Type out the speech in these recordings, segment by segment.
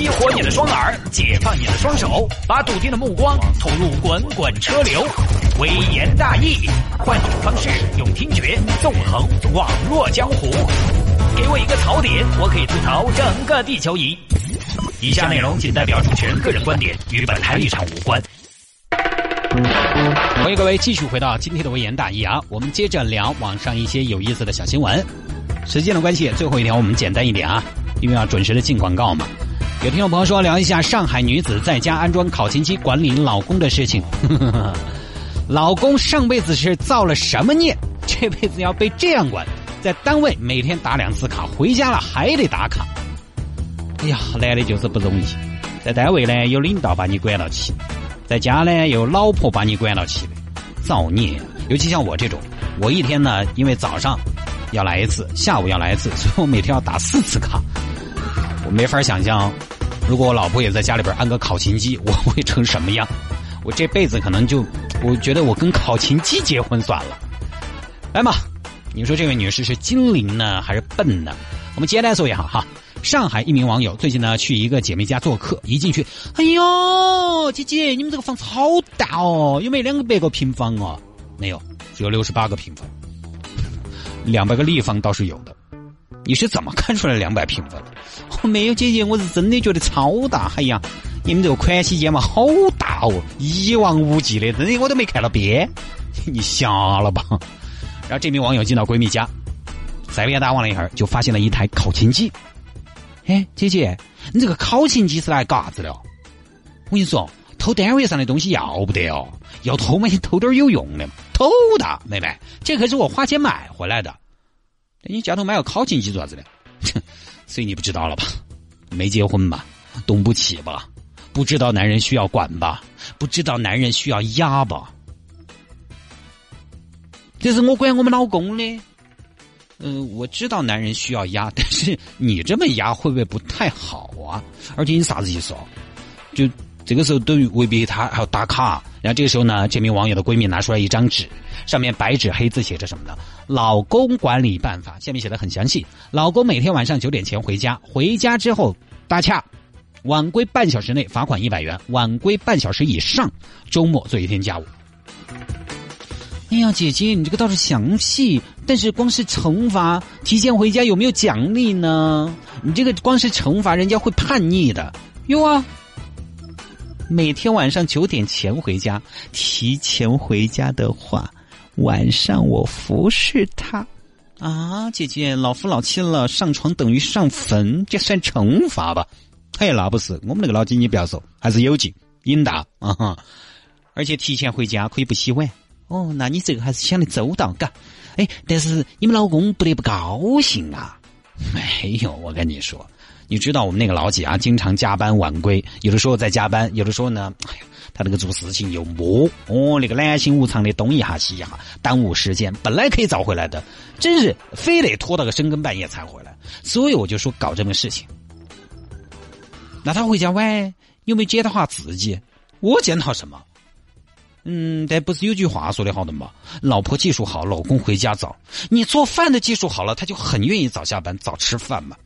激活你的双耳，解放你的双手，把笃定的目光投入滚滚车流。微言大义，换种方式用听觉纵横网络江湖。给我一个槽点，我可以吐槽整个地球仪。以下内容仅代表主持人个人观点，与本台立场无关。欢迎各位继续回到今天的微言大义啊！我们接着聊网上一些有意思的小新闻。时间的关系，最后一条我们简单一点啊，因为要准时的进广告嘛。有听众朋友说聊一下上海女子在家安装考勤机管理老公的事情。老公上辈子是造了什么孽，这辈子要被这样管？在单位每天打两次卡，回家了还得打卡。哎呀，男的就是不容易，在单位呢有领导把你管到起。在家呢，有老婆把你管到起，造孽！尤其像我这种，我一天呢，因为早上要来一次，下午要来一次，所以我每天要打四次卡。我没法想象，如果我老婆也在家里边安个考勤机，我会成什么样？我这辈子可能就，我觉得我跟考勤机结婚算了。来嘛，你说这位女士是精灵呢，还是笨呢？我们简单说一下哈。上海一名网友最近呢去一个姐妹家做客，一进去，哎呦，姐姐，你们这个房子好大哦，有没有两百个平方哦？没有，只有六十八个平方。两百个立方倒是有的。你是怎么看出来两百平方？我没有，姐姐，我是真的觉得超大。哎呀，你们这个宽喜间嘛，好大哦，一望无际的，真的我都没看到边。你瞎了吧？然后这名网友进到闺蜜家，随便打望了一会儿，就发现了一台考勤机。哎，姐姐，你这个考勤机是来干啥子的？我跟你说，偷单位上的东西要不得哦，要偷嘛，偷点有用的，偷的，妹妹，这可是我花钱买回来的。你家头买个考勤机做啥子的？哼，所以你不知道了吧？没结婚吧？懂不起吧？不知道男人需要管吧？不知道男人需要压吧？这是我管我们老公的。嗯，我知道男人需要压，但是你这么压会不会不太好啊？而且你啥子意思哦？就这个时候都未必他还要打卡。然后这个时候呢，这名网友的闺蜜拿出来一张纸，上面白纸黑字写着什么呢？老公管理办法，下面写的很详细。老公每天晚上九点前回家，回家之后打卡，晚归半小时内罚款一百元，晚归半小时以上，周末做一天家务。哎呀，姐姐，你这个倒是详细，但是光是惩罚，提前回家有没有奖励呢？你这个光是惩罚，人家会叛逆的。有啊，每天晚上九点前回家，提前回家的话，晚上我服侍他。啊，姐姐，老夫老妻了，上床等于上坟，这算惩罚吧？哎，那不是，我们那个老金，你不要说，还是有劲，瘾大啊哈！而且提前回家可以不洗碗。哦，那你这个还是想的周到，嘎。哎，但是你们老公不得不高兴啊？没有，我跟你说，你知道我们那个老姐啊，经常加班晚归，有的时候在加班，有的时候呢，哎呀，他那个做事情又磨，哦，那个懒心无常的东一下西一下，耽误时间，本来可以早回来的，真是非得拖到个深更半夜才回来。所以我就说搞这么事情。那他回家晚有没有检讨下自己？我检讨什么？嗯，但不是有句话说的好的吗？老婆技术好，老公回家早。你做饭的技术好了，他就很愿意早下班、早吃饭嘛。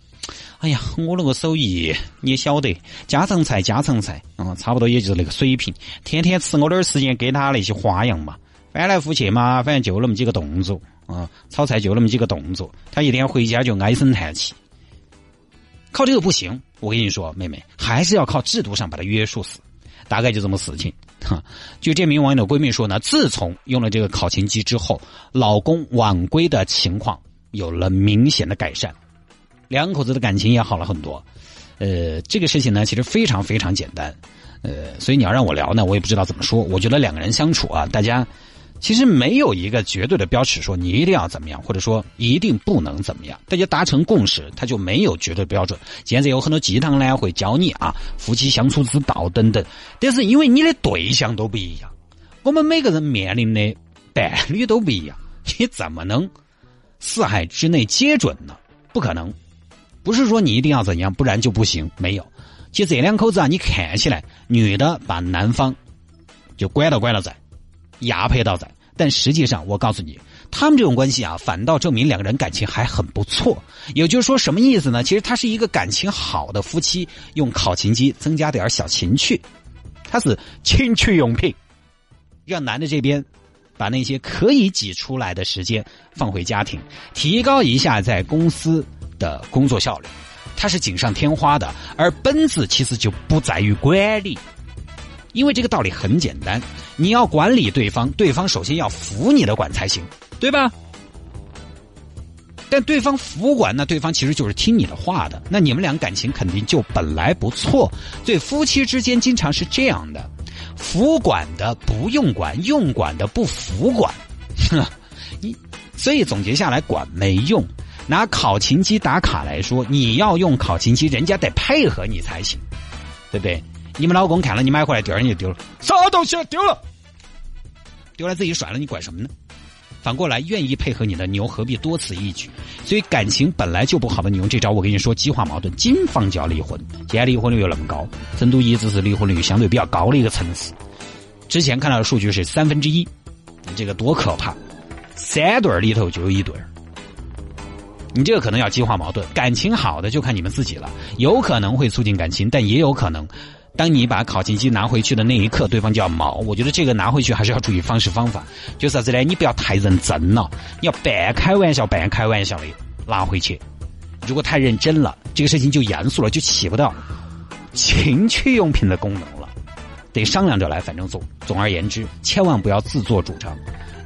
哎呀，我那个手艺你也晓得，家常菜家常菜啊，差不多也就是那个水平。天天吃我点时间给他那些花样嘛，翻来覆去嘛，反正就那么几个动作啊，炒菜就那么几个动作。他一天回家就唉声叹气，靠这个不行。我跟你说，妹妹还是要靠制度上把他约束死。大概就这么事情，哈。据这名网友的闺蜜说呢，自从用了这个考勤机之后，老公晚归的情况有了明显的改善，两口子的感情也好了很多。呃，这个事情呢，其实非常非常简单，呃，所以你要让我聊呢，我也不知道怎么说。我觉得两个人相处啊，大家。其实没有一个绝对的标尺，说你一定要怎么样，或者说一定不能怎么样。大家达成共识，他就没有绝对标准。现在有很多鸡汤呢，会教你啊，夫妻相处之道等等。但是因为你的对象都不一样，我们每个人面临的伴侣都不一样，你怎么能四海之内皆准呢？不可能。不是说你一定要怎样，不然就不行。没有。其实这两口子啊，你看起来女的把男方就管到管到在。压迫到在，但实际上我告诉你，他们这种关系啊，反倒证明两个人感情还很不错。也就是说，什么意思呢？其实他是一个感情好的夫妻，用考勤机增加点小情趣，他是情趣用品，让男的这边把那些可以挤出来的时间放回家庭，提高一下在公司的工作效率，它是锦上添花的。而本质其实就不在于管理，因为这个道理很简单，你要管理对方，对方首先要服你的管才行。对吧？但对方服管，那对方其实就是听你的话的。那你们俩感情肯定就本来不错。所以夫妻之间经常是这样的：服管的不用管，用管的不服管。你所以总结下来，管没用。拿考勤机打卡来说，你要用考勤机，人家得配合你才行，对不对？你们老公看了你买回来，第二天就丢了，啥东西丢了？丢了自己甩了，你管什么呢？反过来，愿意配合你的，你又何必多此一举？所以感情本来就不好的，你用这招，我跟你说，激化矛盾，金方就要离婚。现在离婚率又那么高，成都一直是离婚率相对比较高的一个城市。之前看到的数据是三分之一，这个多可怕！三对儿里头就有一对儿，你这个可能要激化矛盾。感情好的就看你们自己了，有可能会促进感情，但也有可能。当你把考勤机拿回去的那一刻，对方就要毛。我觉得这个拿回去还是要注意方式方法，就啥子呢？你不要太认真了，你要半开玩笑、半开玩笑的拿回去。如果太认真了，这个事情就严肃了，就起不到情趣用品的功能了。得商量着来，反正总总而言之，千万不要自作主张。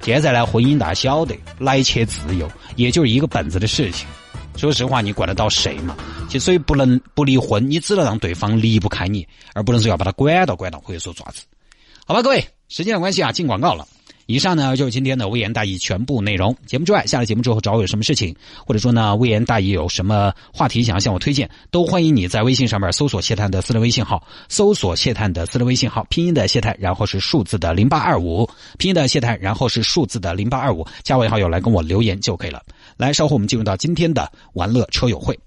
现在呢，婚姻大家晓得，来且自由，也就是一个本子的事情。说实话，你管得到谁嘛？其所以不能不离婚，你只能让对方离不开你，而不能说要把他管到管到或者说爪子。好吧，各位，时间的关系啊，进广告了。以上呢就是今天的微言大义全部内容。节目之外，下了节目之后找我有什么事情，或者说呢微言大义有什么话题想要向我推荐，都欢迎你在微信上面搜索谢探的私人微信号，搜索谢探的私人微信号，拼音的谢探，然后是数字的零八二五，拼音的谢探，然后是数字的零八二五，加为好友来跟我留言就可以了。来，稍后我们进入到今天的玩乐车友会。